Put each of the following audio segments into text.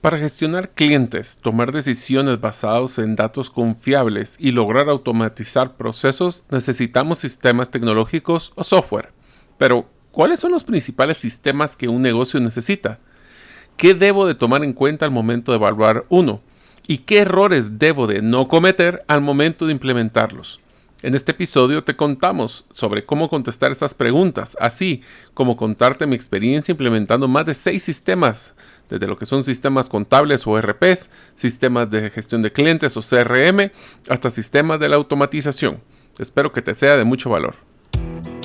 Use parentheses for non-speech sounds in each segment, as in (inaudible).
Para gestionar clientes, tomar decisiones basadas en datos confiables y lograr automatizar procesos, necesitamos sistemas tecnológicos o software. Pero, ¿cuáles son los principales sistemas que un negocio necesita? ¿Qué debo de tomar en cuenta al momento de evaluar uno? ¿Y qué errores debo de no cometer al momento de implementarlos? En este episodio te contamos sobre cómo contestar estas preguntas, así como contarte mi experiencia implementando más de seis sistemas desde lo que son sistemas contables o RPs, sistemas de gestión de clientes o CRM, hasta sistemas de la automatización. Espero que te sea de mucho valor.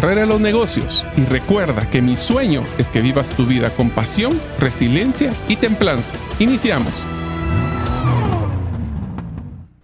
carrera los negocios y recuerda que mi sueño es que vivas tu vida con pasión, resiliencia y templanza. Iniciamos.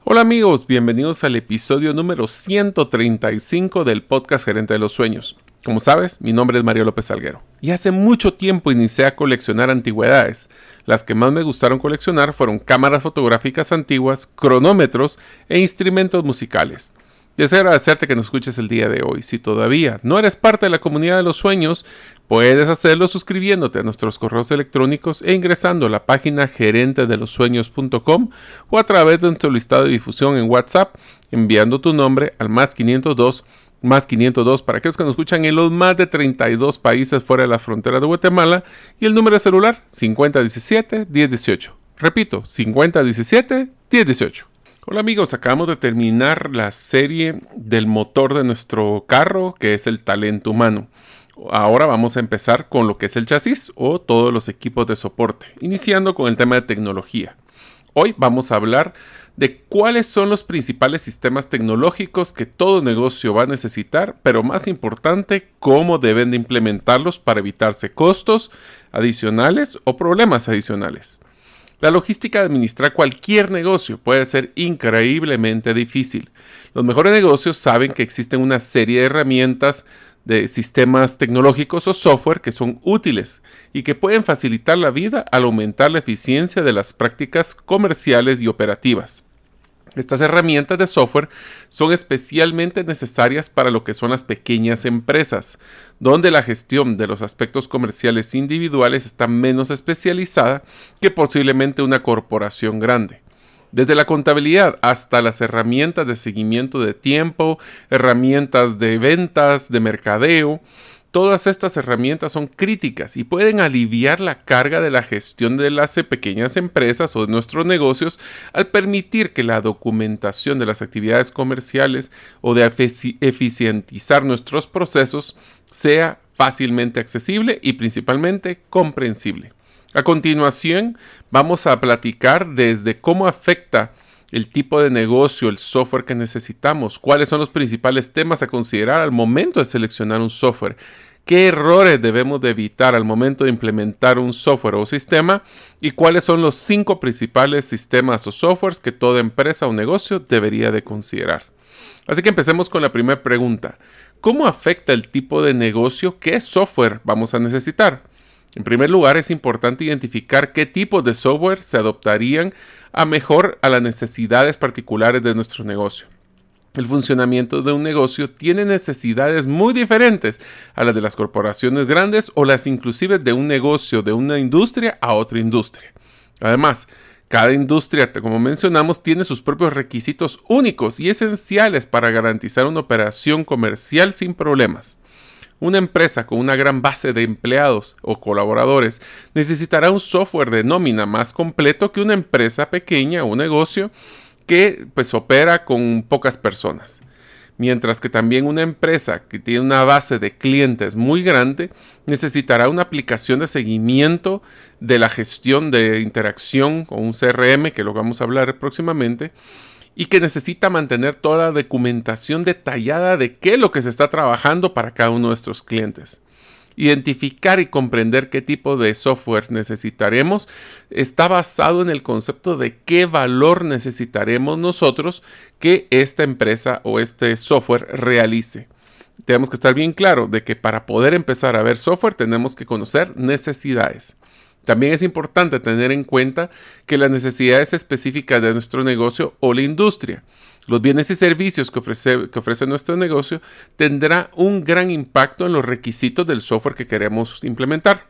Hola amigos, bienvenidos al episodio número 135 del podcast Gerente de los Sueños. Como sabes, mi nombre es Mario López Salguero y hace mucho tiempo inicié a coleccionar antigüedades. Las que más me gustaron coleccionar fueron cámaras fotográficas antiguas, cronómetros e instrumentos musicales. Deseo agradecerte que nos escuches el día de hoy. Si todavía no eres parte de la comunidad de los sueños, puedes hacerlo suscribiéndote a nuestros correos electrónicos e ingresando a la página gerentedelosueños.com o a través de nuestro listado de difusión en WhatsApp, enviando tu nombre al más 502 más 502 para aquellos que nos escuchan en los más de 32 países fuera de la frontera de Guatemala y el número de celular 5017 1018. Repito, 5017 1018. Hola amigos, acabamos de terminar la serie del motor de nuestro carro, que es el talento humano. Ahora vamos a empezar con lo que es el chasis o todos los equipos de soporte, iniciando con el tema de tecnología. Hoy vamos a hablar de cuáles son los principales sistemas tecnológicos que todo negocio va a necesitar, pero más importante, cómo deben de implementarlos para evitarse costos adicionales o problemas adicionales. La logística de administrar cualquier negocio puede ser increíblemente difícil. Los mejores negocios saben que existen una serie de herramientas de sistemas tecnológicos o software que son útiles y que pueden facilitar la vida al aumentar la eficiencia de las prácticas comerciales y operativas. Estas herramientas de software son especialmente necesarias para lo que son las pequeñas empresas, donde la gestión de los aspectos comerciales individuales está menos especializada que posiblemente una corporación grande. Desde la contabilidad hasta las herramientas de seguimiento de tiempo, herramientas de ventas, de mercadeo, Todas estas herramientas son críticas y pueden aliviar la carga de la gestión de las pequeñas empresas o de nuestros negocios al permitir que la documentación de las actividades comerciales o de eficientizar nuestros procesos sea fácilmente accesible y principalmente comprensible. A continuación, vamos a platicar desde cómo afecta el tipo de negocio, el software que necesitamos, cuáles son los principales temas a considerar al momento de seleccionar un software, qué errores debemos de evitar al momento de implementar un software o sistema y cuáles son los cinco principales sistemas o softwares que toda empresa o negocio debería de considerar. Así que empecemos con la primera pregunta. ¿Cómo afecta el tipo de negocio? ¿Qué software vamos a necesitar? En primer lugar, es importante identificar qué tipos de software se adoptarían a mejor a las necesidades particulares de nuestro negocio. El funcionamiento de un negocio tiene necesidades muy diferentes a las de las corporaciones grandes o las inclusive de un negocio de una industria a otra industria. Además, Cada industria, como mencionamos, tiene sus propios requisitos únicos y esenciales para garantizar una operación comercial sin problemas. Una empresa con una gran base de empleados o colaboradores necesitará un software de nómina más completo que una empresa pequeña o negocio que pues opera con pocas personas. Mientras que también una empresa que tiene una base de clientes muy grande necesitará una aplicación de seguimiento de la gestión de interacción con un CRM, que lo vamos a hablar próximamente, y que necesita mantener toda la documentación detallada de qué es lo que se está trabajando para cada uno de nuestros clientes. Identificar y comprender qué tipo de software necesitaremos está basado en el concepto de qué valor necesitaremos nosotros que esta empresa o este software realice. Tenemos que estar bien claro de que para poder empezar a ver software tenemos que conocer necesidades. También es importante tener en cuenta que las necesidades específicas de nuestro negocio o la industria los bienes y servicios que ofrece, que ofrece nuestro negocio tendrá un gran impacto en los requisitos del software que queremos implementar.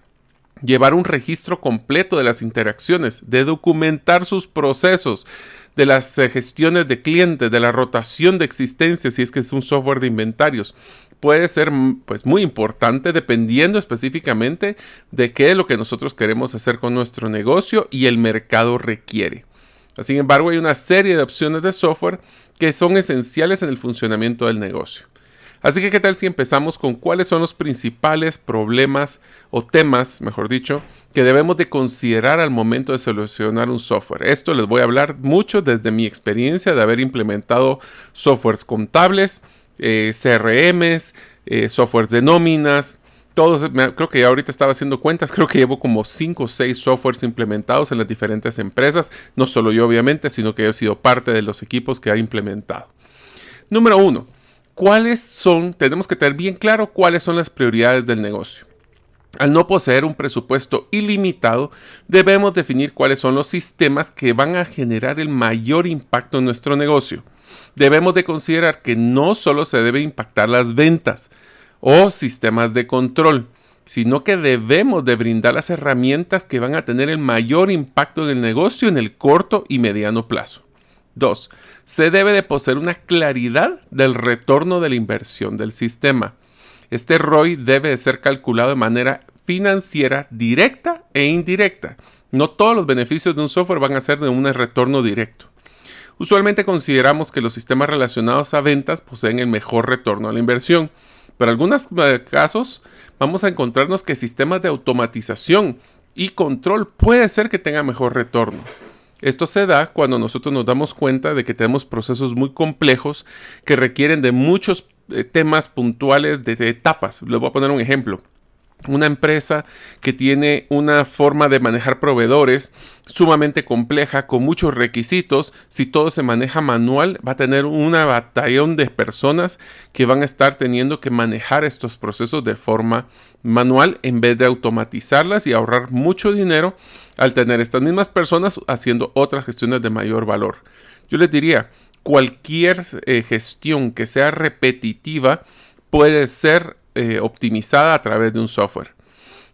Llevar un registro completo de las interacciones, de documentar sus procesos, de las eh, gestiones de clientes, de la rotación de existencia, si es que es un software de inventarios, puede ser pues, muy importante dependiendo específicamente de qué es lo que nosotros queremos hacer con nuestro negocio y el mercado requiere. Sin embargo, hay una serie de opciones de software que son esenciales en el funcionamiento del negocio. Así que, ¿qué tal si empezamos con cuáles son los principales problemas o temas, mejor dicho, que debemos de considerar al momento de solucionar un software? Esto les voy a hablar mucho desde mi experiencia de haber implementado softwares contables, eh, CRMs, eh, softwares de nóminas, todos, creo que ya ahorita estaba haciendo cuentas, creo que llevo como 5 o 6 softwares implementados en las diferentes empresas, no solo yo obviamente, sino que he sido parte de los equipos que ha implementado. Número 1, ¿cuáles son, tenemos que tener bien claro cuáles son las prioridades del negocio? Al no poseer un presupuesto ilimitado, debemos definir cuáles son los sistemas que van a generar el mayor impacto en nuestro negocio. Debemos de considerar que no solo se debe impactar las ventas, o sistemas de control, sino que debemos de brindar las herramientas que van a tener el mayor impacto en el negocio en el corto y mediano plazo. 2. Se debe de poseer una claridad del retorno de la inversión del sistema. Este ROI debe de ser calculado de manera financiera directa e indirecta. No todos los beneficios de un software van a ser de un retorno directo. Usualmente consideramos que los sistemas relacionados a ventas poseen el mejor retorno a la inversión. Pero en algunos eh, casos vamos a encontrarnos que sistemas de automatización y control puede ser que tenga mejor retorno. Esto se da cuando nosotros nos damos cuenta de que tenemos procesos muy complejos que requieren de muchos eh, temas puntuales de etapas. Les voy a poner un ejemplo una empresa que tiene una forma de manejar proveedores sumamente compleja, con muchos requisitos, si todo se maneja manual, va a tener una batallón de personas que van a estar teniendo que manejar estos procesos de forma manual en vez de automatizarlas y ahorrar mucho dinero al tener estas mismas personas haciendo otras gestiones de mayor valor. Yo les diría, cualquier eh, gestión que sea repetitiva puede ser eh, optimizada a través de un software.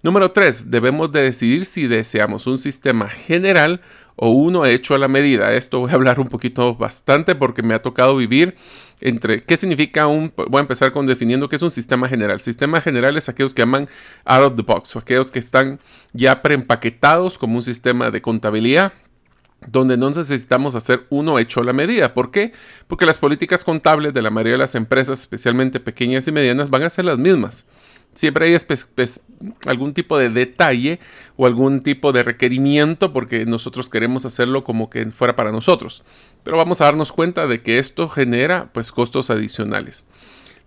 Número 3. Debemos de decidir si deseamos un sistema general o uno hecho a la medida. Esto voy a hablar un poquito bastante porque me ha tocado vivir entre qué significa un... Voy a empezar con definiendo qué es un sistema general. Sistema general es aquellos que llaman out of the box o aquellos que están ya preempaquetados como un sistema de contabilidad donde no necesitamos hacer uno hecho a la medida. ¿Por qué? Porque las políticas contables de la mayoría de las empresas, especialmente pequeñas y medianas, van a ser las mismas. Siempre hay algún tipo de detalle o algún tipo de requerimiento porque nosotros queremos hacerlo como que fuera para nosotros. Pero vamos a darnos cuenta de que esto genera pues costos adicionales.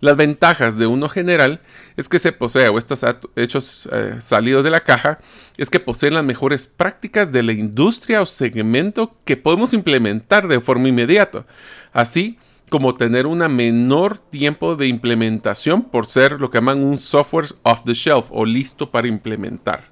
Las ventajas de uno general es que se posee, o estos hechos eh, salidos de la caja, es que poseen las mejores prácticas de la industria o segmento que podemos implementar de forma inmediata. Así como tener un menor tiempo de implementación por ser lo que llaman un software off the shelf o listo para implementar.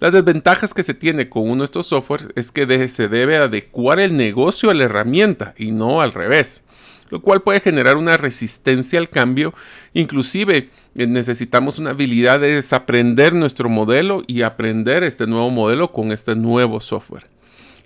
Las desventajas que se tiene con uno de estos softwares es que se debe adecuar el negocio a la herramienta y no al revés lo cual puede generar una resistencia al cambio. Inclusive eh, necesitamos una habilidad de desaprender nuestro modelo y aprender este nuevo modelo con este nuevo software.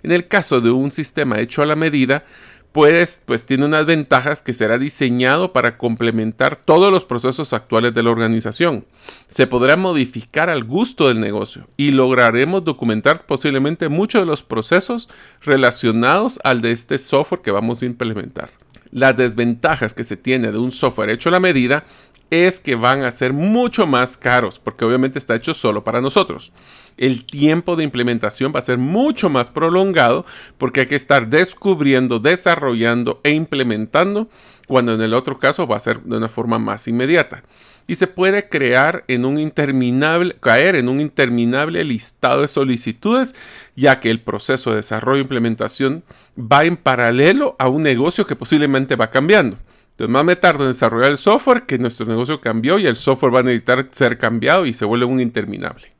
En el caso de un sistema hecho a la medida, pues, tiene unas ventajas que será diseñado para complementar todos los procesos actuales de la organización. Se podrá modificar al gusto del negocio y lograremos documentar posiblemente muchos de los procesos relacionados al de este software que vamos a implementar. Las desventajas que se tiene de un software hecho a la medida es que van a ser mucho más caros, porque obviamente está hecho solo para nosotros. El tiempo de implementación va a ser mucho más prolongado porque hay que estar descubriendo, desarrollando e implementando, cuando en el otro caso va a ser de una forma más inmediata. Y se puede crear en un interminable, caer en un interminable listado de solicitudes, ya que el proceso de desarrollo e implementación va en paralelo a un negocio que posiblemente va cambiando. Entonces, más me tardo en desarrollar el software que nuestro negocio cambió y el software va a necesitar ser cambiado y se vuelve un interminable.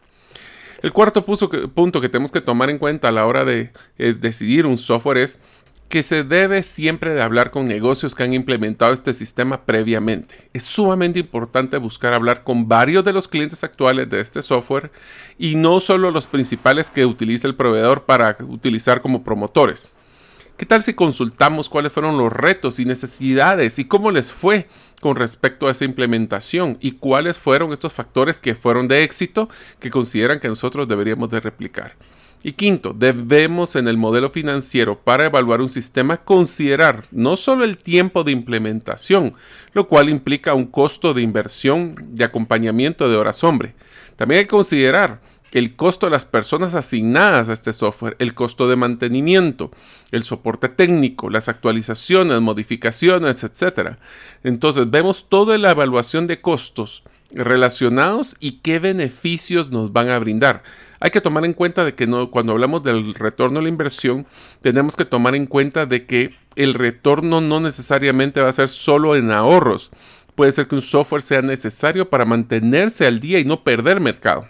El cuarto punto que tenemos que tomar en cuenta a la hora de eh, decidir un software es que se debe siempre de hablar con negocios que han implementado este sistema previamente. Es sumamente importante buscar hablar con varios de los clientes actuales de este software y no solo los principales que utiliza el proveedor para utilizar como promotores. ¿Qué tal si consultamos cuáles fueron los retos y necesidades y cómo les fue con respecto a esa implementación y cuáles fueron estos factores que fueron de éxito que consideran que nosotros deberíamos de replicar? Y quinto, debemos en el modelo financiero para evaluar un sistema considerar no solo el tiempo de implementación, lo cual implica un costo de inversión de acompañamiento de horas hombre. También hay que considerar el costo de las personas asignadas a este software, el costo de mantenimiento, el soporte técnico, las actualizaciones, modificaciones, etc. Entonces vemos toda la evaluación de costos relacionados y qué beneficios nos van a brindar. Hay que tomar en cuenta de que cuando hablamos del retorno a la inversión, tenemos que tomar en cuenta de que el retorno no necesariamente va a ser solo en ahorros. Puede ser que un software sea necesario para mantenerse al día y no perder mercado.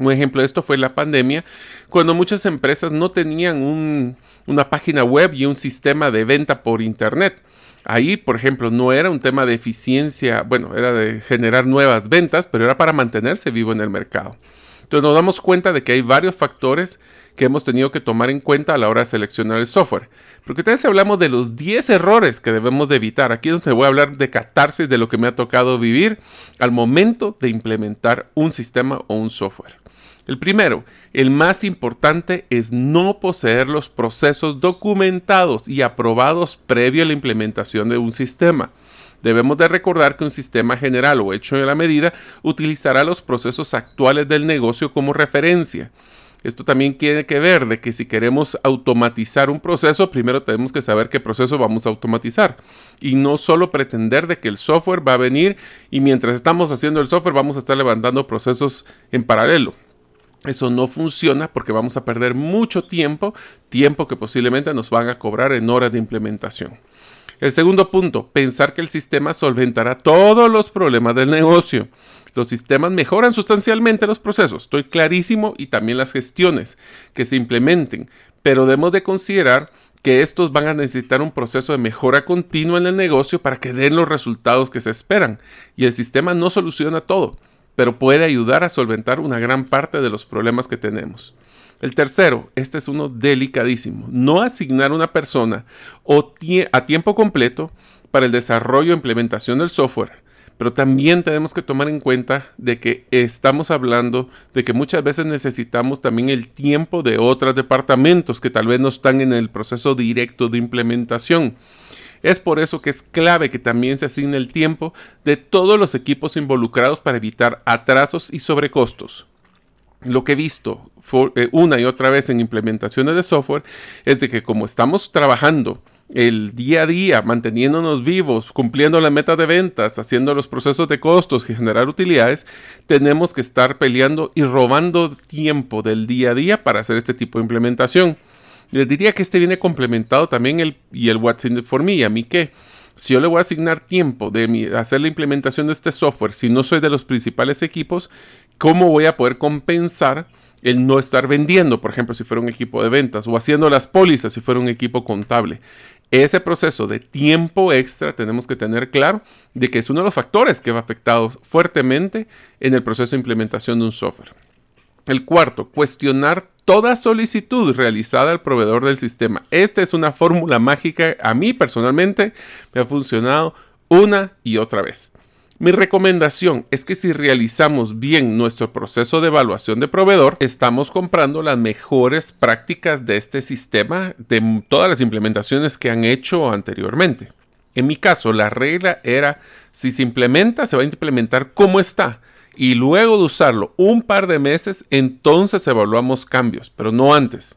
Un ejemplo de esto fue la pandemia, cuando muchas empresas no tenían una página web y un sistema de venta por Internet. Ahí, por ejemplo, no era un tema de eficiencia, bueno, era de generar nuevas ventas, pero era para mantenerse vivo en el mercado. Entonces nos damos cuenta de que hay varios factores que hemos tenido que tomar en cuenta a la hora de seleccionar el software. Porque tal hablamos de los 10 errores que debemos de evitar. Aquí es donde voy a hablar de catarsis de lo que me ha tocado vivir al momento de implementar un sistema o un software. El primero, el más importante, es no poseer los procesos documentados y aprobados previo a la implementación de un sistema. Debemos de recordar que un sistema general o hecho a la medida utilizará los procesos actuales del negocio como referencia. Esto también tiene que ver de que si queremos automatizar un proceso, primero tenemos que saber qué proceso vamos a automatizar y no solo pretender de que el software va a venir y mientras estamos haciendo el software vamos a estar levantando procesos en paralelo. Eso no funciona porque vamos a perder mucho tiempo, tiempo que posiblemente nos van a cobrar en horas de implementación. El segundo punto, pensar que el sistema solventará todos los problemas del negocio. Los sistemas mejoran sustancialmente los procesos, estoy clarísimo, y también las gestiones que se implementen, pero debemos de considerar que estos van a necesitar un proceso de mejora continua en el negocio para que den los resultados que se esperan. Y el sistema no soluciona todo pero puede ayudar a solventar una gran parte de los problemas que tenemos. El tercero, este es uno delicadísimo, no asignar una persona o a tiempo completo para el desarrollo e implementación del software, pero también tenemos que tomar en cuenta de que estamos hablando de que muchas veces necesitamos también el tiempo de otros departamentos que tal vez no están en el proceso directo de implementación. Es por eso que es clave que también se asigne el tiempo de todos los equipos involucrados para evitar atrasos y sobrecostos. Lo que he visto eh, una y otra vez en implementaciones de software es de que como estamos trabajando el día a día, manteniéndonos vivos, cumpliendo la meta de ventas, haciendo los procesos de costos y generar utilidades, tenemos que estar peleando y robando tiempo del día a día para hacer este tipo de implementación. Les diría que este viene complementado también el, y el What's in it for me. ¿A mí qué? Si yo le voy a asignar tiempo de hacer la implementación de este software, si no soy de los principales equipos, ¿cómo voy a poder compensar el no estar vendiendo, por ejemplo, si fuera un equipo de ventas, o haciendo las pólizas si fuera un equipo contable? Ese proceso de tiempo extra tenemos que tener claro de que es uno de los factores que va afectado fuertemente en el proceso de implementación de un software. El cuarto, cuestionar toda solicitud realizada al proveedor del sistema. Esta es una fórmula mágica. A mí personalmente me ha funcionado una y otra vez. Mi recomendación es que si realizamos bien nuestro proceso de evaluación de proveedor, estamos comprando las mejores prácticas de este sistema de todas las implementaciones que han hecho anteriormente. En mi caso, la regla era, si se implementa, se va a implementar como está. Y luego de usarlo un par de meses, entonces evaluamos cambios, pero no antes.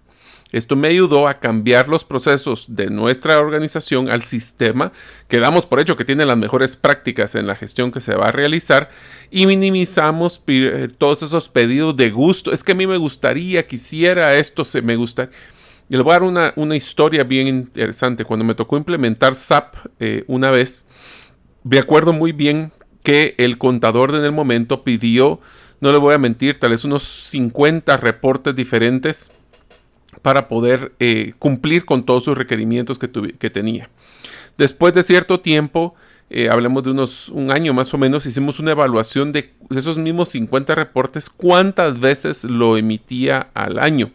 Esto me ayudó a cambiar los procesos de nuestra organización al sistema que damos por hecho que tiene las mejores prácticas en la gestión que se va a realizar y minimizamos eh, todos esos pedidos de gusto. Es que a mí me gustaría, quisiera esto, se me gusta. Y les voy a dar una, una historia bien interesante. Cuando me tocó implementar SAP eh, una vez, me acuerdo muy bien que el contador en el momento pidió, no le voy a mentir, tal vez unos 50 reportes diferentes para poder eh, cumplir con todos sus requerimientos que, tenía. Después de cierto tiempo, eh, hablamos de unos un año más o menos, hicimos una evaluación de esos mismos 50 reportes, cuántas veces lo emitía al año.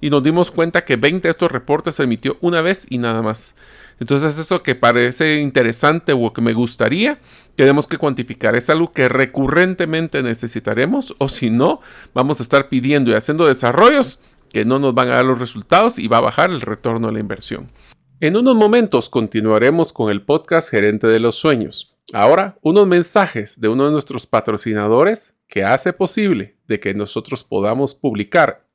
Y nos dimos cuenta que 20 de estos reportes se emitió una vez y nada más. Entonces eso que parece interesante o que me gustaría, tenemos que cuantificar. Es algo que recurrentemente necesitaremos o si no, vamos a estar pidiendo y haciendo desarrollos que no nos van a dar los resultados y va a bajar el retorno a la inversión. En unos momentos continuaremos con el podcast Gerente de los Sueños. Ahora, unos mensajes de uno de nuestros patrocinadores que hace posible de que nosotros podamos publicar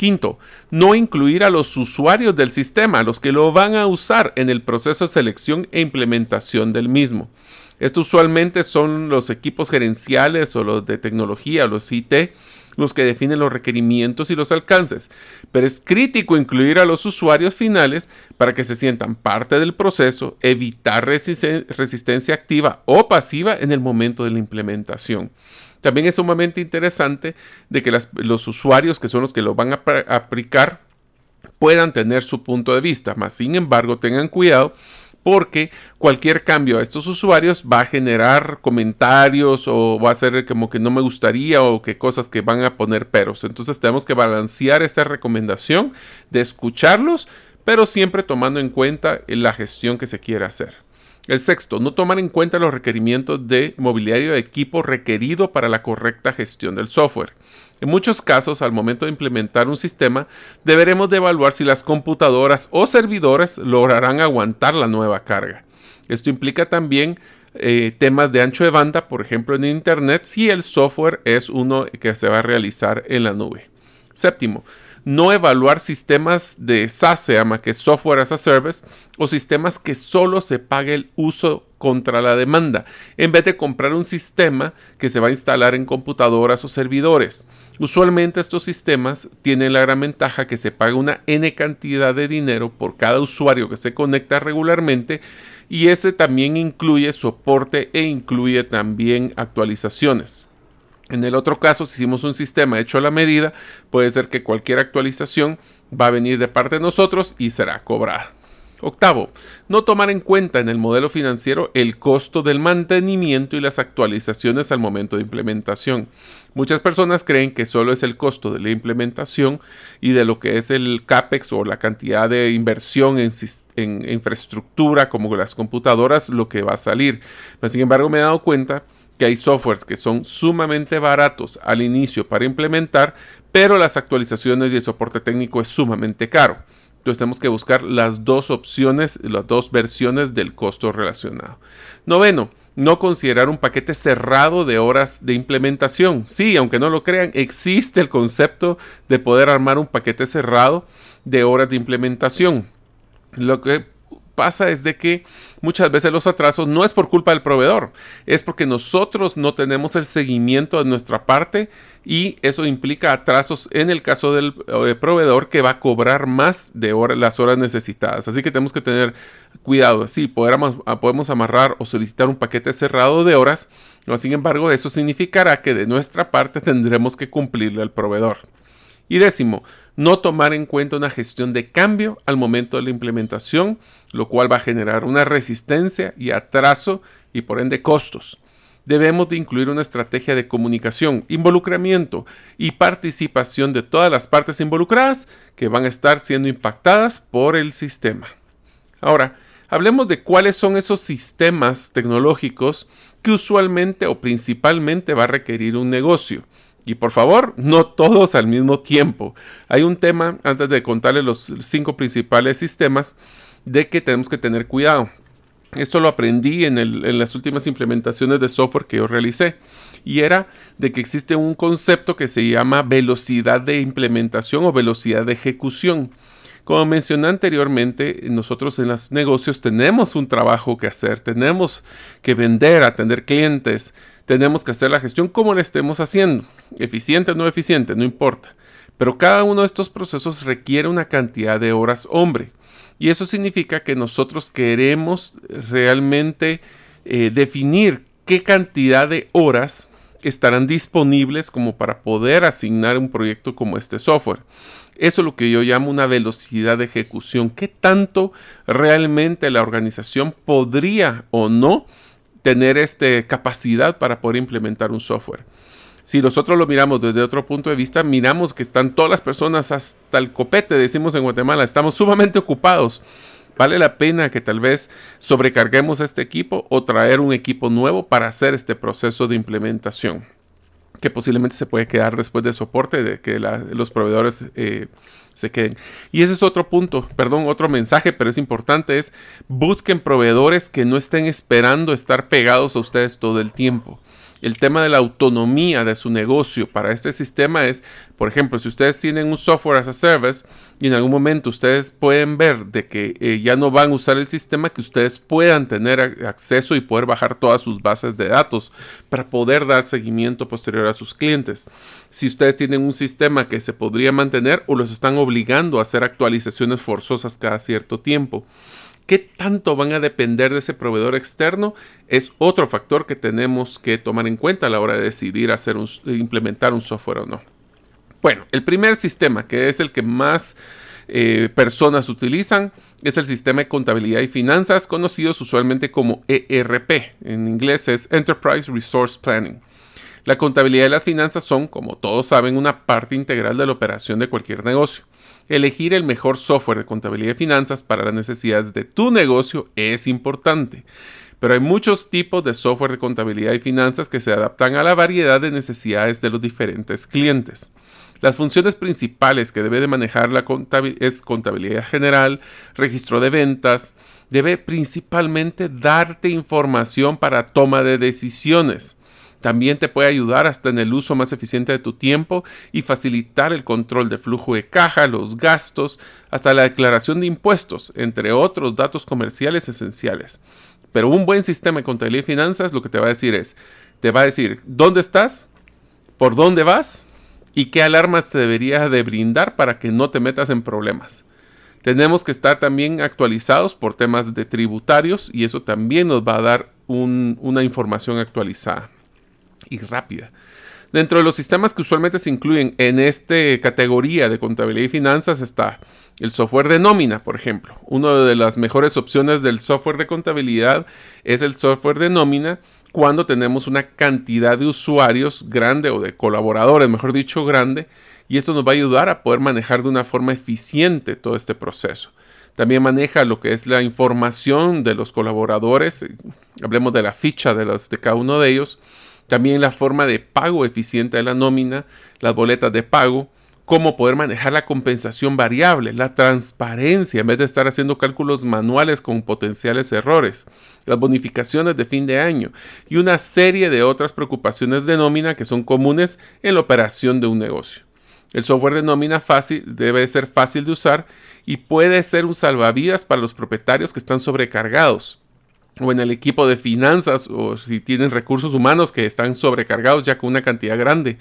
Quinto, no incluir a los usuarios del sistema, los que lo van a usar en el proceso de selección e implementación del mismo. Esto usualmente son los equipos gerenciales o los de tecnología, los IT, los que definen los requerimientos y los alcances, pero es crítico incluir a los usuarios finales para que se sientan parte del proceso, evitar resistencia activa o pasiva en el momento de la implementación. También es sumamente interesante de que los usuarios que son los que lo van a aplicar puedan tener su punto de vista, más sin embargo tengan cuidado porque cualquier cambio a estos usuarios va a generar comentarios o va a ser como que no me gustaría o que cosas que van a poner peros. Entonces tenemos que balancear esta recomendación de escucharlos, pero siempre tomando en cuenta la gestión que se quiere hacer. El sexto, no tomar en cuenta los requerimientos de mobiliario de equipo requerido para la correcta gestión del software. En muchos casos, al momento de implementar un sistema, deberemos de evaluar si las computadoras o servidores lograrán aguantar la nueva carga. Esto implica también eh, temas de ancho de banda, por ejemplo en Internet, si el software es uno que se va a realizar en la nube. Séptimo, no evaluar sistemas de SaaS, se llama que Software as a Service, o sistemas que solo se pague el uso contra la demanda, en vez de comprar un sistema que se va a instalar en computadoras o servidores. Usualmente estos sistemas tienen la gran ventaja que se paga una N cantidad de dinero por cada usuario que se conecta regularmente y ese también incluye soporte e incluye también actualizaciones. En el otro caso, si hicimos un sistema hecho a la medida, puede ser que cualquier actualización va a venir de parte de nosotros y será cobrada. Octavo, no tomar en cuenta en el modelo financiero el costo del mantenimiento y las actualizaciones al momento de implementación. Muchas personas creen que solo es el costo de la implementación y de lo que es el CAPEX o la cantidad de inversión en, en infraestructura como las computadoras lo que va a salir. Sin embargo, me he dado cuenta que hay softwares que son sumamente baratos al inicio para implementar, pero las actualizaciones y el soporte técnico es sumamente caro. Entonces tenemos que buscar las dos opciones, las dos versiones del costo relacionado. Noveno, no considerar un paquete cerrado de horas de implementación. Sí, aunque no lo crean, existe el concepto de poder armar un paquete cerrado de horas de implementación. Lo que pasa es de que muchas veces los atrasos no es por culpa del proveedor, es porque nosotros no tenemos el seguimiento de nuestra parte y eso implica atrasos en el caso del eh, proveedor que va a cobrar más de las horas necesitadas. Así que tenemos que tener cuidado. Sí, podemos, podemos amarrar o solicitar un paquete cerrado de horas, sin embargo, eso significará que de nuestra parte (laughs) tendremos que cumplirle al proveedor. Y décimo, no tomar en cuenta una gestión de cambio al momento de la implementación, lo cual va a generar una resistencia y atraso y por ende costos. Debemos de incluir una estrategia de comunicación, involucramiento y participación de todas las partes involucradas que van a estar siendo impactadas por el sistema. Ahora, hablemos de cuáles son esos sistemas tecnológicos que usualmente o principalmente va a requerir un negocio. Y por favor, no todos al mismo tiempo. Hay un tema, antes de contarles los cinco principales sistemas, de que tenemos que tener cuidado. Esto lo aprendí en, las últimas implementaciones de software que yo realicé. Y era de que existe un concepto que se llama velocidad de implementación o velocidad de ejecución. Como mencioné anteriormente, nosotros en los negocios tenemos un trabajo que hacer, tenemos que vender, atender clientes, tenemos que hacer la gestión como la estemos haciendo. Eficiente o no eficiente, no importa. Pero cada uno de estos procesos requiere una cantidad de horas hombre. Y eso significa que nosotros queremos realmente eh, definir qué cantidad de horas estarán disponibles como para poder asignar un proyecto como este software. Eso es lo que yo llamo una velocidad de ejecución. ¿Qué tanto realmente la organización podría o no tener este, capacidad para poder implementar un software. Si nosotros lo miramos desde otro punto de vista, miramos que están todas las personas hasta el copete, decimos en Guatemala, estamos sumamente ocupados. Vale la pena que tal vez sobrecarguemos a este equipo o traer un equipo nuevo para hacer este proceso de implementación que posiblemente se puede quedar después de soporte, de que los proveedores eh, se queden. Y ese es otro punto, perdón, otro mensaje, pero es importante, es busquen proveedores que no estén esperando estar pegados a ustedes todo el tiempo el tema de la autonomía de su negocio para este sistema es, por ejemplo, si ustedes tienen un software as a service y en algún momento ustedes pueden ver de que eh, ya no van a usar el sistema, que ustedes puedan tener acceso y poder bajar todas sus bases de datos para poder dar seguimiento posterior a sus clientes. Si ustedes tienen un sistema que se podría mantener o los están obligando a hacer actualizaciones forzosas cada cierto tiempo. ¿Qué tanto van a depender de ese proveedor externo? Es otro factor que tenemos que tomar en cuenta a la hora de decidir hacer implementar un software o no. Bueno, el primer sistema, que es el que más eh, personas utilizan, es el sistema de contabilidad y finanzas, conocidos usualmente como ERP. En inglés es Enterprise Resource Planning. La contabilidad y las finanzas son, como todos saben, una parte integral de la operación de cualquier negocio. Elegir el mejor software de contabilidad y finanzas para las necesidades de tu negocio es importante. Pero hay muchos tipos de software de contabilidad y finanzas que se adaptan a la variedad de necesidades de los diferentes clientes. Las funciones principales que debe de manejar la contabilidad es contabilidad general, registro de ventas, debe principalmente darte información para toma de decisiones. También te puede ayudar hasta en el uso más eficiente de tu tiempo y facilitar el control de flujo de caja, los gastos, hasta la declaración de impuestos, entre otros datos comerciales esenciales. Pero un buen sistema de contabilidad y finanzas lo que te va a decir es, te va a decir dónde estás, por dónde vas y qué alarmas te debería de brindar para que no te metas en problemas. Tenemos que estar también actualizados por temas de tributarios y eso también nos va a dar una información actualizada y rápida. Dentro de los sistemas que usualmente se incluyen en esta categoría de contabilidad y finanzas está el software de nómina, por ejemplo. Una de las mejores opciones del software de contabilidad es el software de nómina cuando tenemos una cantidad de usuarios grande o de colaboradores, mejor dicho, grande, y esto nos va a ayudar a poder manejar de una forma eficiente todo este proceso. También maneja lo que es la información de los colaboradores, hablemos de la ficha de, los, de cada uno de ellos, también la forma de pago eficiente de la nómina, las boletas de pago, cómo poder manejar la compensación variable, la transparencia en vez de estar haciendo cálculos manuales con potenciales errores, las bonificaciones de fin de año y una serie de otras preocupaciones de nómina que son comunes en la operación de un negocio. El software de nómina fácil debe ser fácil de usar y puede ser un salvavidas para los propietarios que están sobrecargados o en el equipo de finanzas o si tienen recursos humanos que están sobrecargados ya con una cantidad grande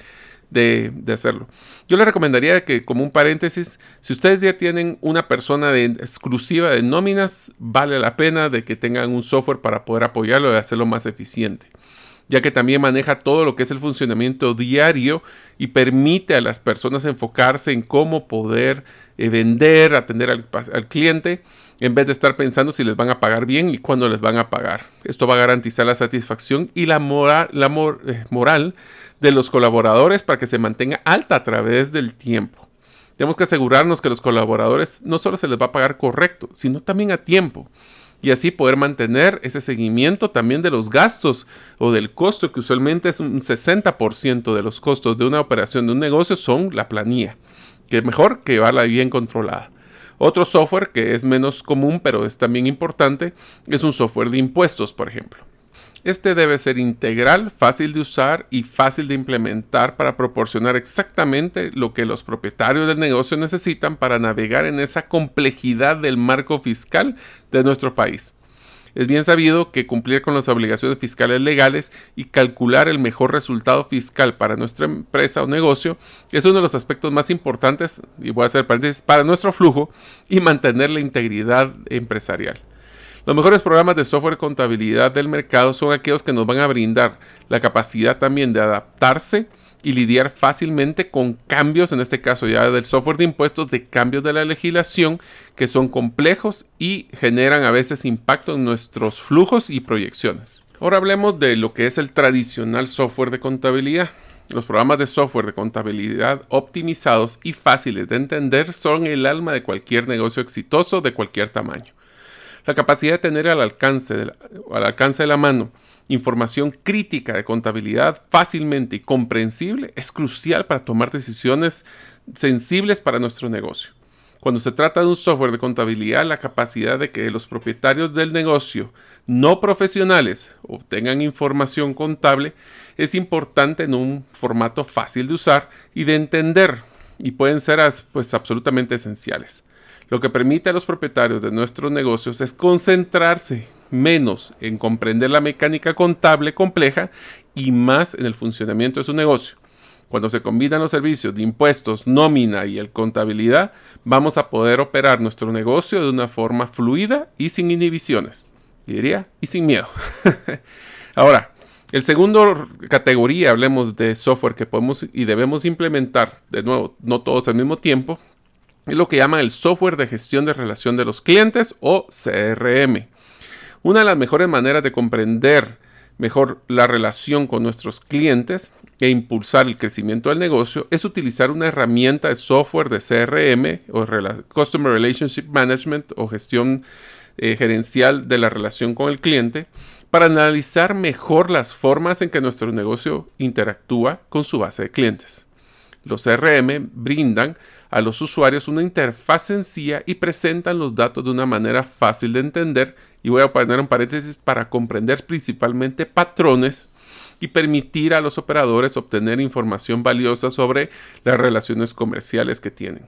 de, hacerlo. Yo le recomendaría que como un paréntesis, si ustedes ya tienen una persona exclusiva de nóminas, vale la pena de que tengan un software para poder apoyarlo y hacerlo más eficiente ya que también maneja todo lo que es el funcionamiento diario y permite a las personas enfocarse en cómo poder eh, vender, atender al, cliente, en vez de estar pensando si les van a pagar bien y cuándo les van a pagar. Esto va a garantizar la satisfacción y la, eh, moral de los colaboradores para que se mantenga alta a través del tiempo. Tenemos que asegurarnos que los colaboradores no solo se les va a pagar correcto, sino también a tiempo y así poder mantener ese seguimiento también de los gastos o del costo, que usualmente es un 60% de los costos de una operación de un negocio son la planilla, que es mejor que llevarla bien controlada. Otro software que es menos común pero es también importante es un software de impuestos, por ejemplo. Este debe ser integral, fácil de usar y fácil de implementar para proporcionar exactamente lo que los propietarios del negocio necesitan para navegar en esa complejidad del marco fiscal de nuestro país. Es bien sabido que cumplir con las obligaciones fiscales legales y calcular el mejor resultado fiscal para nuestra empresa o negocio es uno de los aspectos más importantes, y voy a hacer paréntesis, para nuestro flujo y mantener la integridad empresarial. Los mejores programas de software contabilidad del mercado son aquellos que nos van a brindar la capacidad también de adaptarse y lidiar fácilmente con cambios, en este caso ya del software de impuestos, de cambios de la legislación que son complejos y generan a veces impacto en nuestros flujos y proyecciones. Ahora hablemos de lo que es el tradicional software de contabilidad. Los programas de software de contabilidad optimizados y fáciles de entender son el alma de cualquier negocio exitoso de cualquier tamaño. La capacidad de tener al alcance de la, mano información crítica de contabilidad fácilmente y comprensible es crucial para tomar decisiones sensibles para nuestro negocio. Cuando se trata de un software de contabilidad, la capacidad de que los propietarios del negocio no profesionales obtengan información contable es importante en un formato fácil de usar y de entender y pueden ser pues, absolutamente esenciales. Lo que permite a los propietarios de nuestros negocios es concentrarse menos en comprender la mecánica contable compleja y más en el funcionamiento de su negocio. Cuando se combinan los servicios de impuestos, nómina y el contabilidad, vamos a poder operar nuestro negocio de una forma fluida y sin inhibiciones. Y diría, y sin miedo. (laughs) Ahora, el segundo categoría, hablemos de software que podemos y debemos implementar, de nuevo, no todos al mismo tiempo, es lo que llaman el software de gestión de relación de los clientes o CRM. Una de las mejores maneras de comprender mejor la relación con nuestros clientes e impulsar el crecimiento del negocio es utilizar una herramienta de software de CRM o Customer Relationship Management o gestión eh, gerencial de la relación con el cliente para analizar mejor las formas en que nuestro negocio interactúa con su base de clientes. Los CRM brindan a los usuarios una interfaz sencilla y presentan los datos de una manera fácil de entender y voy a poner un paréntesis para comprender principalmente patrones y permitir a los operadores obtener información valiosa sobre las relaciones comerciales que tienen.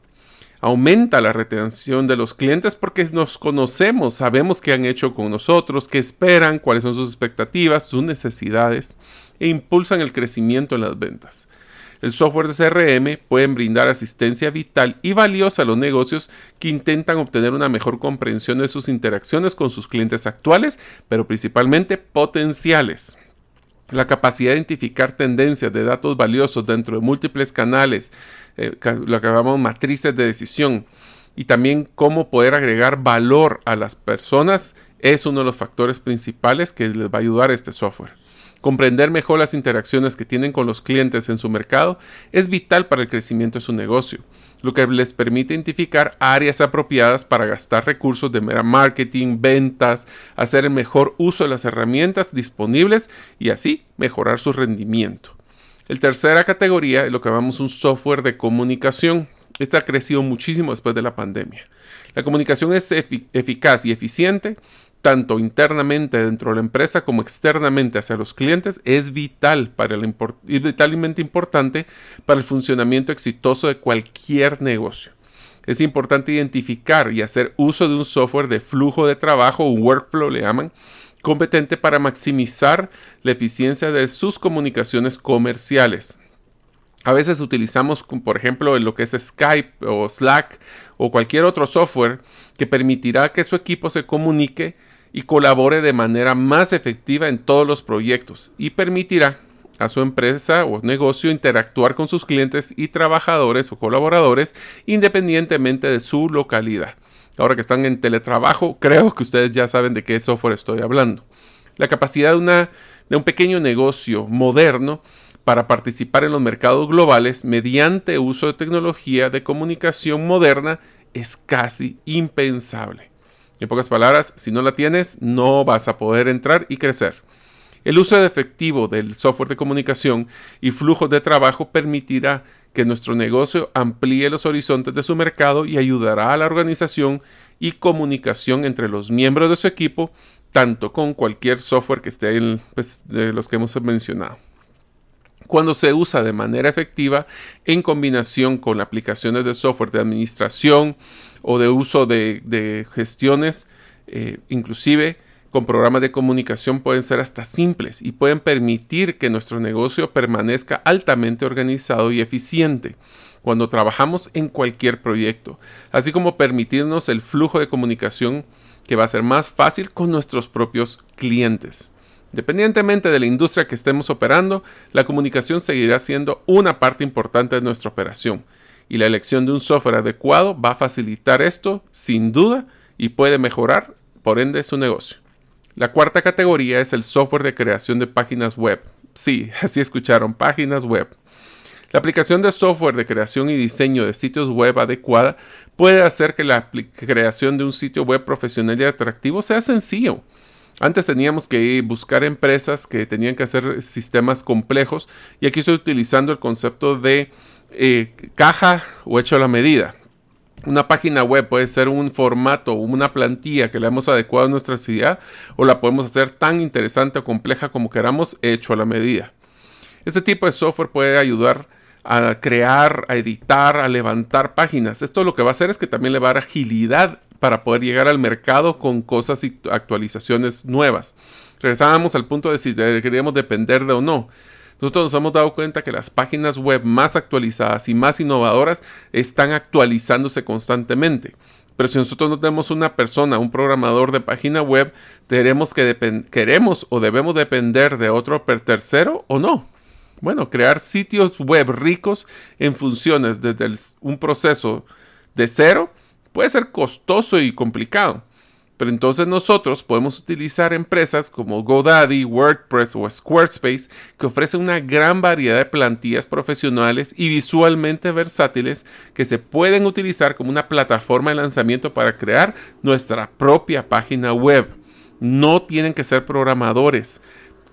Aumenta la retención de los clientes porque nos conocemos, sabemos qué han hecho con nosotros, qué esperan, cuáles son sus expectativas, sus necesidades e impulsan el crecimiento en las ventas. El software de CRM pueden brindar asistencia vital y valiosa a los negocios que intentan obtener una mejor comprensión de sus interacciones con sus clientes actuales, pero principalmente potenciales. La capacidad de identificar tendencias de datos valiosos dentro de múltiples canales, eh, lo que llamamos matrices de decisión, y también cómo poder agregar valor a las personas es uno de los factores principales que les va a ayudar a este software. Comprender mejor las interacciones que tienen con los clientes en su mercado es vital para el crecimiento de su negocio, lo que les permite identificar áreas apropiadas para gastar recursos de mera marketing, ventas, hacer el mejor uso de las herramientas disponibles y así mejorar su rendimiento. El tercera categoría es lo que llamamos un software de comunicación. Este ha crecido muchísimo después de la pandemia. La comunicación es eficaz y eficiente tanto internamente dentro de la empresa como externamente hacia los clientes, es vital para el es vitalmente importante para el funcionamiento exitoso de cualquier negocio. Es importante identificar y hacer uso de un software de flujo de trabajo, un workflow le llaman, competente para maximizar la eficiencia de sus comunicaciones comerciales. A veces utilizamos, por ejemplo, lo que es Skype o Slack o cualquier otro software que permitirá que su equipo se comunique y colabore de manera más efectiva en todos los proyectos y permitirá a su empresa o negocio interactuar con sus clientes y trabajadores o colaboradores independientemente de su localidad. Ahora que están en teletrabajo, creo que ustedes ya saben de qué software estoy hablando. La capacidad de, una, de un pequeño negocio moderno para participar en los mercados globales mediante uso de tecnología de comunicación moderna es casi impensable. En pocas palabras, si no la tienes, no vas a poder entrar y crecer. El uso efectivo del software de comunicación y flujos de trabajo permitirá que nuestro negocio amplíe los horizontes de su mercado y ayudará a la organización y comunicación entre los miembros de su equipo, tanto con cualquier software que esté en pues, de los que hemos mencionado cuando se usa de manera efectiva en combinación con aplicaciones de software de administración o de uso de, gestiones, eh, inclusive con programas de comunicación pueden ser hasta simples y pueden permitir que nuestro negocio permanezca altamente organizado y eficiente cuando trabajamos en cualquier proyecto, así como permitirnos el flujo de comunicación que va a ser más fácil con nuestros propios clientes. Independientemente de la industria que estemos operando, la comunicación seguirá siendo una parte importante de nuestra operación y la elección de un software adecuado va a facilitar esto sin duda y puede mejorar por ende su negocio. La cuarta categoría es el software de creación de páginas web. Sí, (laughs) así escucharon, páginas web. La aplicación de software de creación y diseño de sitios web adecuada puede hacer que la creación de un sitio web profesional y atractivo sea sencillo antes teníamos que buscar empresas que tenían que hacer sistemas complejos y aquí estoy utilizando el concepto de eh, caja o hecho a la medida. Una página web puede ser un formato, una plantilla que le hemos adecuado a nuestra ciudad o la podemos hacer tan interesante o compleja como queramos hecho a la medida. Este tipo de software puede ayudar a crear, a editar, a levantar páginas. Esto lo que va a hacer es que también le va a dar agilidad para poder llegar al mercado con cosas y actualizaciones nuevas. Regresábamos al punto de si queríamos depender de o no. Nosotros nos hemos dado cuenta que las páginas web más actualizadas y más innovadoras están actualizándose constantemente. Pero si nosotros no tenemos una persona, un programador de página web, que queremos o debemos depender de otro tercero o no. Bueno, crear sitios web ricos en funciones desde un proceso de cero puede ser costoso y complicado. Pero entonces nosotros podemos utilizar empresas como GoDaddy, WordPress o Squarespace que ofrecen una gran variedad de plantillas profesionales y visualmente versátiles que se pueden utilizar como una plataforma de lanzamiento para crear nuestra propia página web. No tienen que ser programadores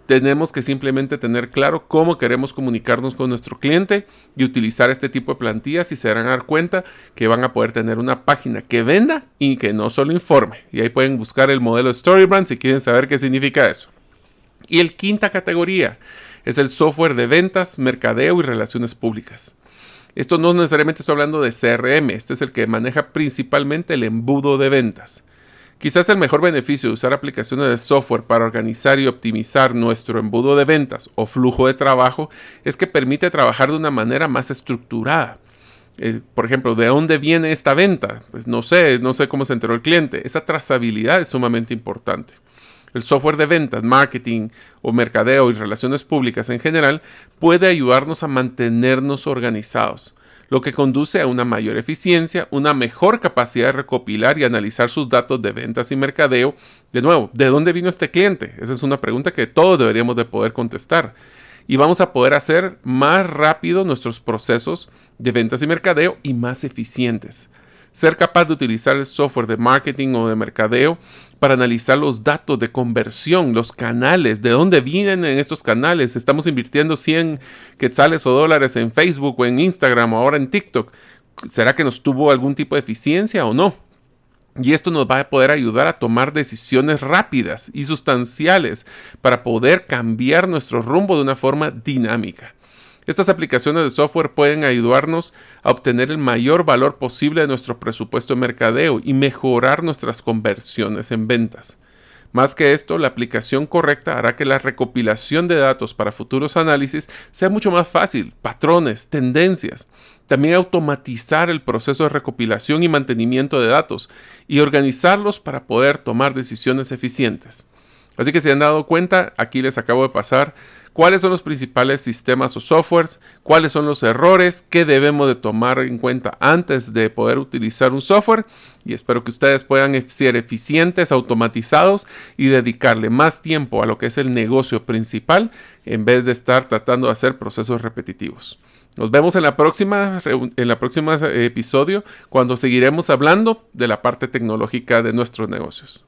tenemos que simplemente tener claro cómo queremos comunicarnos con nuestro cliente y utilizar este tipo de plantillas y se darán a dar cuenta que van a poder tener una página que venda y que no solo informe. Y ahí pueden buscar el modelo Storybrand si quieren saber qué significa eso. Y el quinta categoría es el software de ventas, mercadeo y relaciones públicas. Esto no necesariamente estoy hablando de CRM, este es el que maneja principalmente el embudo de ventas. Quizás el mejor beneficio de usar aplicaciones de software para organizar y optimizar nuestro embudo de ventas o flujo de trabajo es que permite trabajar de una manera más estructurada. Eh, por ejemplo, ¿de dónde viene esta venta? Pues no sé, no sé cómo se enteró el cliente. Esa trazabilidad es sumamente importante. El software de ventas, marketing o mercadeo y relaciones públicas en general puede ayudarnos a mantenernos organizados lo que conduce a una mayor eficiencia, una mejor capacidad de recopilar y analizar sus datos de ventas y mercadeo. De nuevo, ¿de dónde vino este cliente? Esa es una pregunta que todos deberíamos de poder contestar. Y vamos a poder hacer más rápido nuestros procesos de ventas y mercadeo y más eficientes ser capaz de utilizar el software de marketing o de mercadeo para analizar los datos de conversión, los canales, de dónde vienen en estos canales. Estamos invirtiendo 100 quetzales o dólares en Facebook o en Instagram o ahora en TikTok. ¿Será que nos tuvo algún tipo de eficiencia o no? Y esto nos va a poder ayudar a tomar decisiones rápidas y sustanciales para poder cambiar nuestro rumbo de una forma dinámica. Estas aplicaciones de software pueden ayudarnos a obtener el mayor valor posible de nuestro presupuesto de mercadeo y mejorar nuestras conversiones en ventas. Más que esto, la aplicación correcta hará que la recopilación de datos para futuros análisis sea mucho más fácil, patrones, tendencias. También automatizar el proceso de recopilación y mantenimiento de datos y organizarlos para poder tomar decisiones eficientes. Así que si han dado cuenta, aquí les acabo de pasar cuáles son los principales sistemas o softwares, cuáles son los errores, qué debemos de tomar en cuenta antes de poder utilizar un software y espero que ustedes puedan ser eficientes, automatizados y dedicarle más tiempo a lo que es el negocio principal en vez de estar tratando de hacer procesos repetitivos. Nos vemos en la próxima en la próxima eh, episodio cuando seguiremos hablando de la parte tecnológica de nuestros negocios.